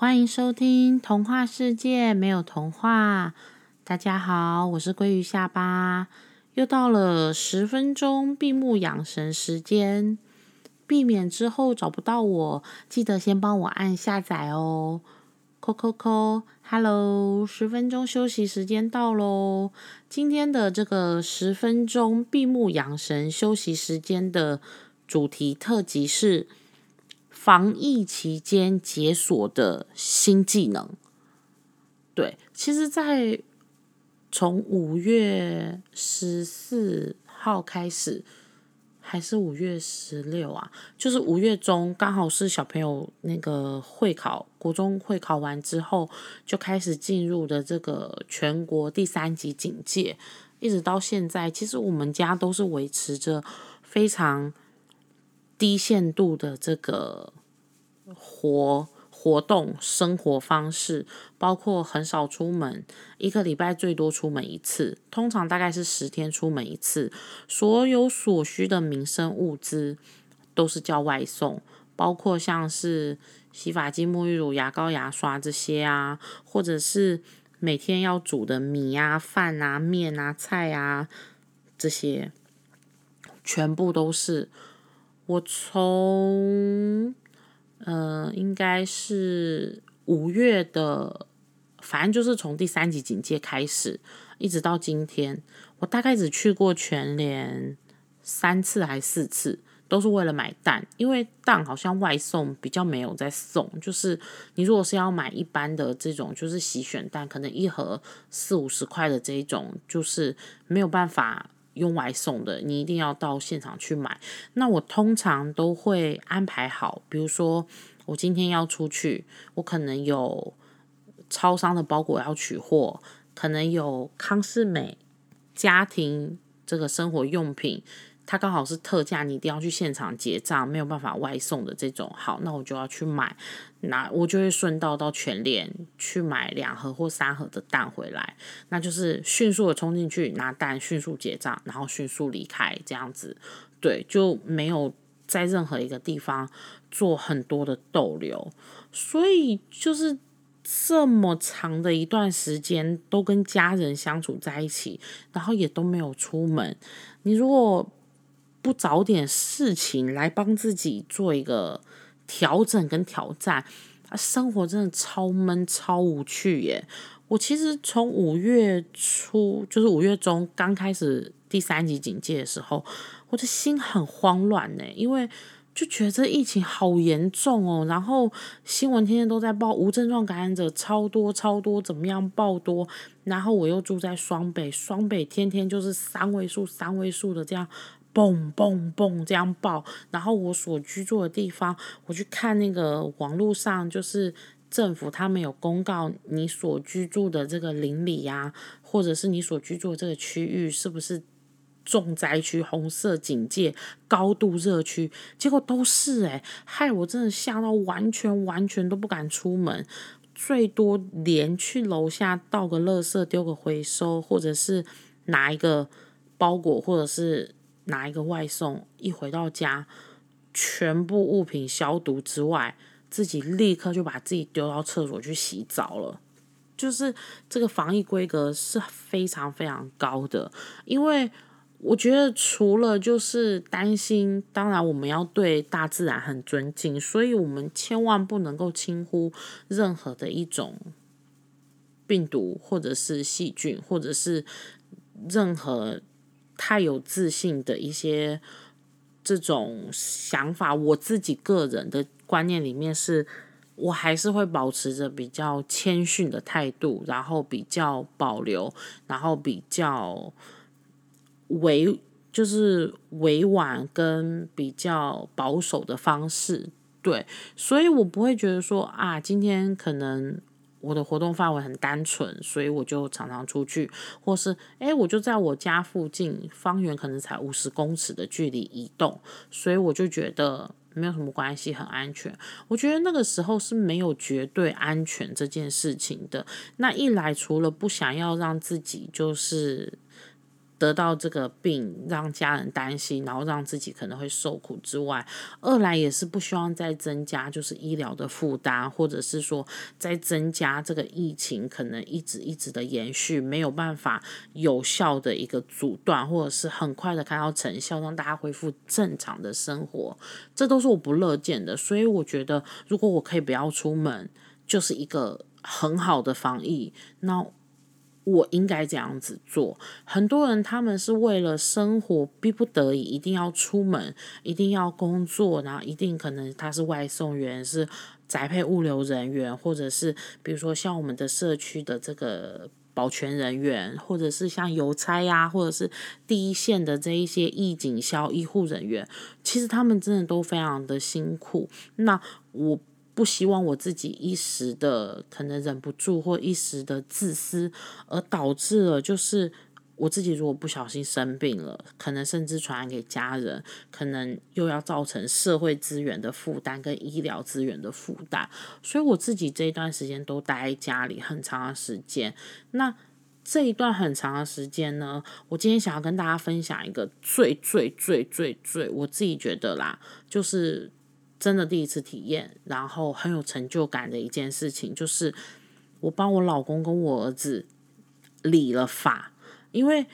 欢迎收听《童话世界没有童话》。大家好，我是鲑鱼下巴，又到了十分钟闭目养神时间。避免之后找不到我，记得先帮我按下载哦。扣扣扣，Hello，十分钟休息时间到喽。今天的这个十分钟闭目养神休息时间的主题特辑是。防疫期间解锁的新技能，对，其实，在从五月十四号开始，还是五月十六啊，就是五月中，刚好是小朋友那个会考，国中会考完之后，就开始进入的这个全国第三级警戒，一直到现在，其实我们家都是维持着非常。低限度的这个活活动生活方式，包括很少出门，一个礼拜最多出门一次，通常大概是十天出门一次。所有所需的民生物资都是叫外送，包括像是洗发精、沐浴乳、牙膏、牙刷这些啊，或者是每天要煮的米啊、饭啊、面啊、菜啊这些，全部都是。我从呃，应该是五月的，反正就是从第三级警戒开始，一直到今天，我大概只去过全联三次还是四次，都是为了买蛋，因为蛋好像外送比较没有在送，就是你如果是要买一般的这种，就是洗选蛋，可能一盒四五十块的这一种，就是没有办法。用外送的，你一定要到现场去买。那我通常都会安排好，比如说我今天要出去，我可能有超商的包裹要取货，可能有康士美家庭这个生活用品。它刚好是特价，你一定要去现场结账，没有办法外送的这种。好，那我就要去买，那我就会顺道到全联去买两盒或三盒的蛋回来，那就是迅速的冲进去拿蛋，迅速结账，然后迅速离开，这样子，对，就没有在任何一个地方做很多的逗留，所以就是这么长的一段时间都跟家人相处在一起，然后也都没有出门，你如果。不找点事情来帮自己做一个调整跟挑战，啊，生活真的超闷超无趣耶！我其实从五月初，就是五月中刚开始第三级警戒的时候，我的心很慌乱呢，因为就觉得这疫情好严重哦，然后新闻天天都在报无症状感染者超多超多，怎么样爆多，然后我又住在双北，双北天天就是三位数三位数的这样。嘣嘣嘣，这样爆。然后我所居住的地方，我去看那个网络上，就是政府他们有公告，你所居住的这个邻里呀，或者是你所居住的这个区域，是不是重灾区、红色警戒、高度热区？结果都是诶，害我真的吓到，完全完全都不敢出门，最多连去楼下倒个垃圾、丢个回收，或者是拿一个包裹，或者是。拿一个外送，一回到家，全部物品消毒之外，自己立刻就把自己丢到厕所去洗澡了。就是这个防疫规格是非常非常高的，因为我觉得除了就是担心，当然我们要对大自然很尊敬，所以我们千万不能够轻忽任何的一种病毒，或者是细菌，或者是任何。太有自信的一些这种想法，我自己个人的观念里面是，我还是会保持着比较谦逊的态度，然后比较保留，然后比较委，就是委婉跟比较保守的方式，对，所以我不会觉得说啊，今天可能。我的活动范围很单纯，所以我就常常出去，或是诶，我就在我家附近，方圆可能才五十公尺的距离移动，所以我就觉得没有什么关系，很安全。我觉得那个时候是没有绝对安全这件事情的。那一来，除了不想要让自己就是得到这个病，让家人担心，然后让自己可能会受苦之外，二来也是不希望再增加就是医疗的负担，或者是说再增加这个疫情可能一直一直的延续，没有办法有效的一个阻断，或者是很快的看到成效，让大家恢复正常的生活，这都是我不乐见的。所以我觉得，如果我可以不要出门，就是一个很好的防疫。那我应该这样子做。很多人他们是为了生活逼不得已，一定要出门，一定要工作，然后一定可能他是外送员，是宅配物流人员，或者是比如说像我们的社区的这个保全人员，或者是像邮差呀，或者是第一线的这一些义警消医护人员，其实他们真的都非常的辛苦。那我。不希望我自己一时的可能忍不住或一时的自私，而导致了就是我自己如果不小心生病了，可能甚至传染给家人，可能又要造成社会资源的负担跟医疗资源的负担。所以我自己这一段时间都待在家里很长的时间。那这一段很长的时间呢，我今天想要跟大家分享一个最最最最最我自己觉得啦，就是。真的第一次体验，然后很有成就感的一件事情，就是我帮我老公跟我儿子理了发，因为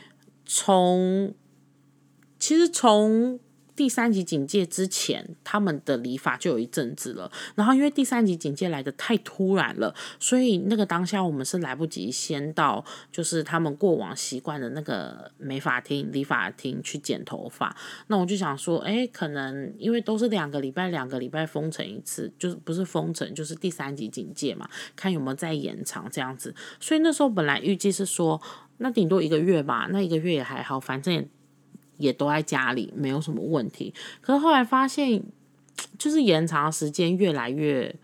从其实从。第三级警戒之前，他们的理发就有一阵子了。然后因为第三级警戒来的太突然了，所以那个当下我们是来不及先到，就是他们过往习惯的那个美发厅、理发厅去剪头发。那我就想说，哎，可能因为都是两个礼拜、两个礼拜封城一次，就是不是封城，就是第三级警戒嘛，看有没有再延长这样子。所以那时候本来预计是说，那顶多一个月吧，那一个月也还好，反正。也都在家里，没有什么问题。可是后来发现，就是延长时间越来越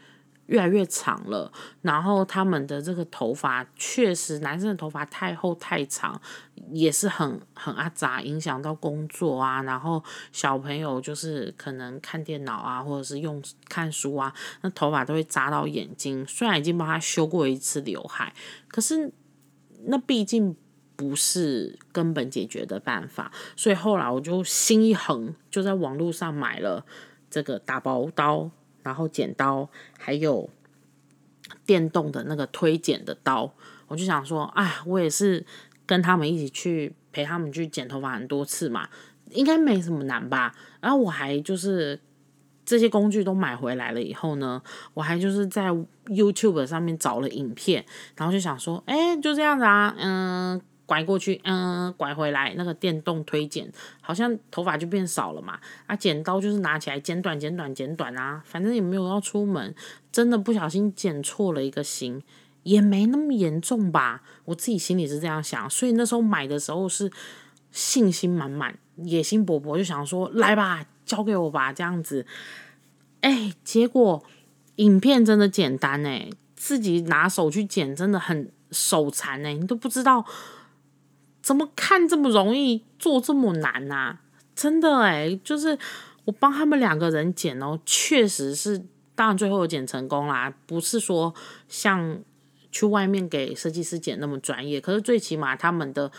越来越长了。然后他们的这个头发，确实男生的头发太厚太长，也是很很阿杂，影响到工作啊。然后小朋友就是可能看电脑啊，或者是用看书啊，那头发都会扎到眼睛。虽然已经帮他修过一次刘海，可是那毕竟。不是根本解决的办法，所以后来我就心一横，就在网络上买了这个打薄刀，然后剪刀，还有电动的那个推剪的刀。我就想说，哎，我也是跟他们一起去陪他们去剪头发很多次嘛，应该没什么难吧。然后我还就是。这些工具都买回来了以后呢，我还就是在 YouTube 上面找了影片，然后就想说，哎，就这样子啊，嗯，拐过去，嗯，拐回来，那个电动推剪，好像头发就变少了嘛。啊，剪刀就是拿起来剪短、剪短、剪短啊，反正也没有要出门，真的不小心剪错了一个型，也没那么严重吧。我自己心里是这样想，所以那时候买的时候是信心满满、野心勃勃，就想说，来吧。交给我吧，这样子，哎，结果影片真的简单哎，自己拿手去剪真的很手残哎，你都不知道怎么看这么容易，做这么难呐，真的哎，就是我帮他们两个人剪哦，确实是，当然最后有剪成功啦，不是说像去外面给设计师剪那么专业，可是最起码他们的。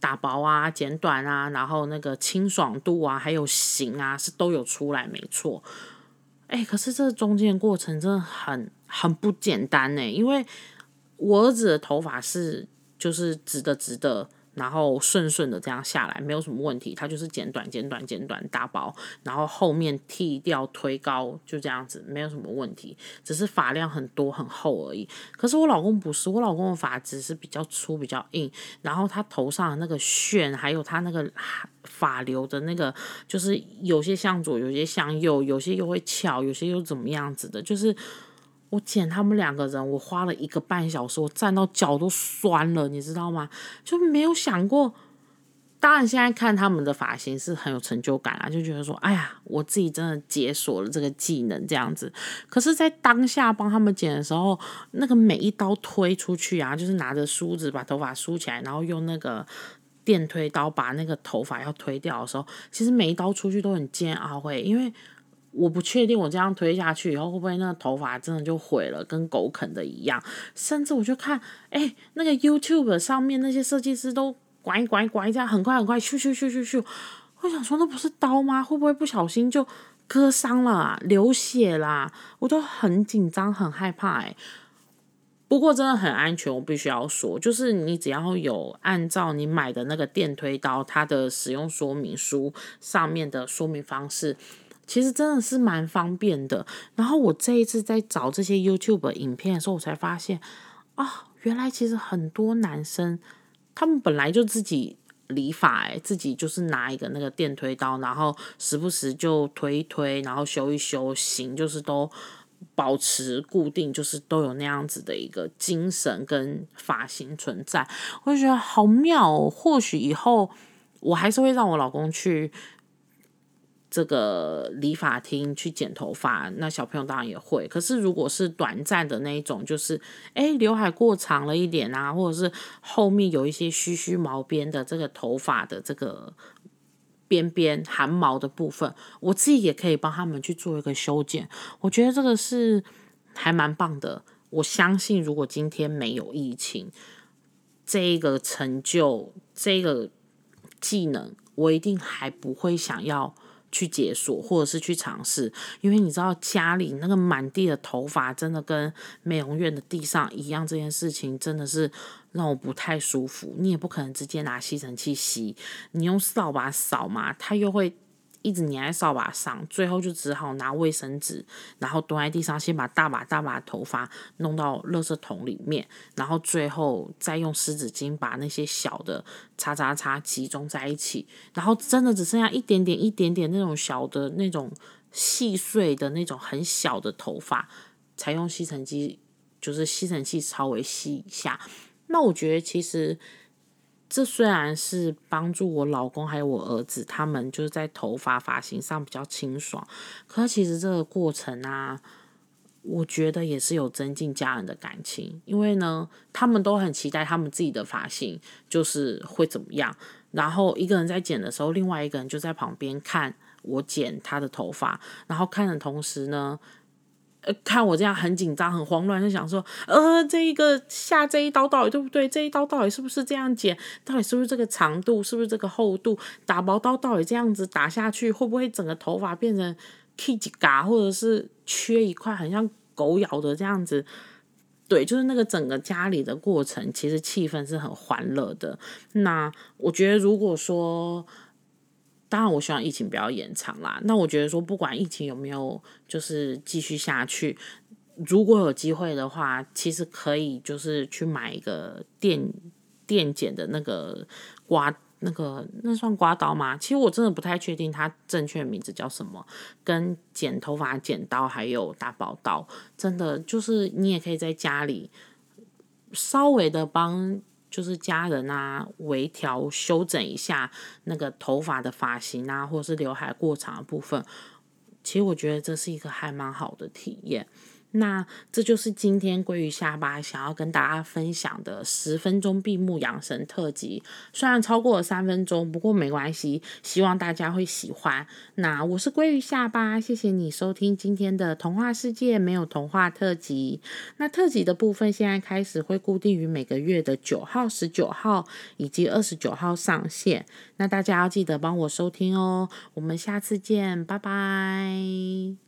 打薄啊，剪短啊，然后那个清爽度啊，还有型啊，是都有出来，没错。哎，可是这中间过程真的很很不简单呢，因为我儿子的头发是就是直的直的。然后顺顺的这样下来，没有什么问题。它就是剪短、剪短、剪短、打薄，然后后面剃掉、推高，就这样子，没有什么问题。只是发量很多、很厚而已。可是我老公不是，我老公的发质是比较粗、比较硬，然后他头上那个旋，还有他那个发流的那个，就是有些向左，有些向右，有些又会翘，有些又怎么样子的，就是。我剪他们两个人，我花了一个半小时，我站到脚都酸了，你知道吗？就没有想过。当然，现在看他们的发型是很有成就感啊，就觉得说，哎呀，我自己真的解锁了这个技能这样子。可是，在当下帮他们剪的时候，那个每一刀推出去啊，就是拿着梳子把头发梳起来，然后用那个电推刀把那个头发要推掉的时候，其实每一刀出去都很煎熬，会因为。我不确定我这样推下去以后会不会那个头发真的就毁了，跟狗啃的一样。甚至我就看，哎，那个 YouTube 上面那些设计师都拐拐拐这样很快很快，咻咻咻咻咻。我想说，那不是刀吗？会不会不小心就割伤了、流血啦？我都很紧张、很害怕哎。不过真的很安全，我必须要说，就是你只要有按照你买的那个电推刀，它的使用说明书上面的说明方式，其实真的是蛮方便的。然后我这一次在找这些 YouTube 影片的时候，我才发现啊，原来其实很多男生他们本来就自己理发，哎，自己就是拿一个那个电推刀，然后时不时就推一推，然后修一修，型就是都。保持固定，就是都有那样子的一个精神跟发型存在，我就觉得好妙哦。或许以后我还是会让我老公去这个理发厅去剪头发，那小朋友当然也会。可是如果是短暂的那一种，就是哎刘海过长了一点啊，或者是后面有一些须须毛边的这个头发的这个。边边汗毛的部分，我自己也可以帮他们去做一个修剪。我觉得这个是还蛮棒的。我相信，如果今天没有疫情，这个成就、这个技能，我一定还不会想要。去解锁，或者是去尝试，因为你知道家里那个满地的头发，真的跟美容院的地上一样，这件事情真的是让我不太舒服。你也不可能直接拿吸尘器吸，你用扫把扫嘛，它又会。一直粘在扫把上，最后就只好拿卫生纸，然后蹲在地上，先把大把大把头发弄到垃圾桶里面，然后最后再用湿纸巾把那些小的擦擦擦集中在一起，然后真的只剩下一点点、一点点那种小的那种细碎的那种很小的头发，才用吸尘机，就是吸尘器稍微吸一下。那我觉得其实。这虽然是帮助我老公还有我儿子，他们就是在头发发型上比较清爽，可其实这个过程啊，我觉得也是有增进家人的感情，因为呢，他们都很期待他们自己的发型就是会怎么样，然后一个人在剪的时候，另外一个人就在旁边看我剪他的头发，然后看的同时呢。看我这样很紧张、很慌乱，就想说，呃，这一个下这一刀到底对不对？这一刀到底是不是这样剪？到底是不是这个长度？是不是这个厚度？打薄刀到底这样子打下去，会不会整个头发变成 K 几嘎，或者是缺一块，很像狗咬的这样子？对，就是那个整个家里的过程，其实气氛是很欢乐的。那我觉得，如果说，当然，我希望疫情不要延长啦。那我觉得说，不管疫情有没有，就是继续下去，如果有机会的话，其实可以就是去买一个电电剪的那个刮，那个那算刮刀吗？其实我真的不太确定它正确名字叫什么。跟剪头发剪刀还有打薄刀，真的就是你也可以在家里稍微的帮。就是家人啊，微调修整一下那个头发的发型啊，或者是刘海过长的部分，其实我觉得这是一个还蛮好的体验。那这就是今天鲑鱼下巴想要跟大家分享的十分钟闭目养神特辑。虽然超过了三分钟，不过没关系，希望大家会喜欢。那我是鲑鱼下巴，谢谢你收听今天的童话世界没有童话特辑。那特辑的部分现在开始会固定于每个月的九号、十九号以及二十九号上线。那大家要记得帮我收听哦。我们下次见，拜拜。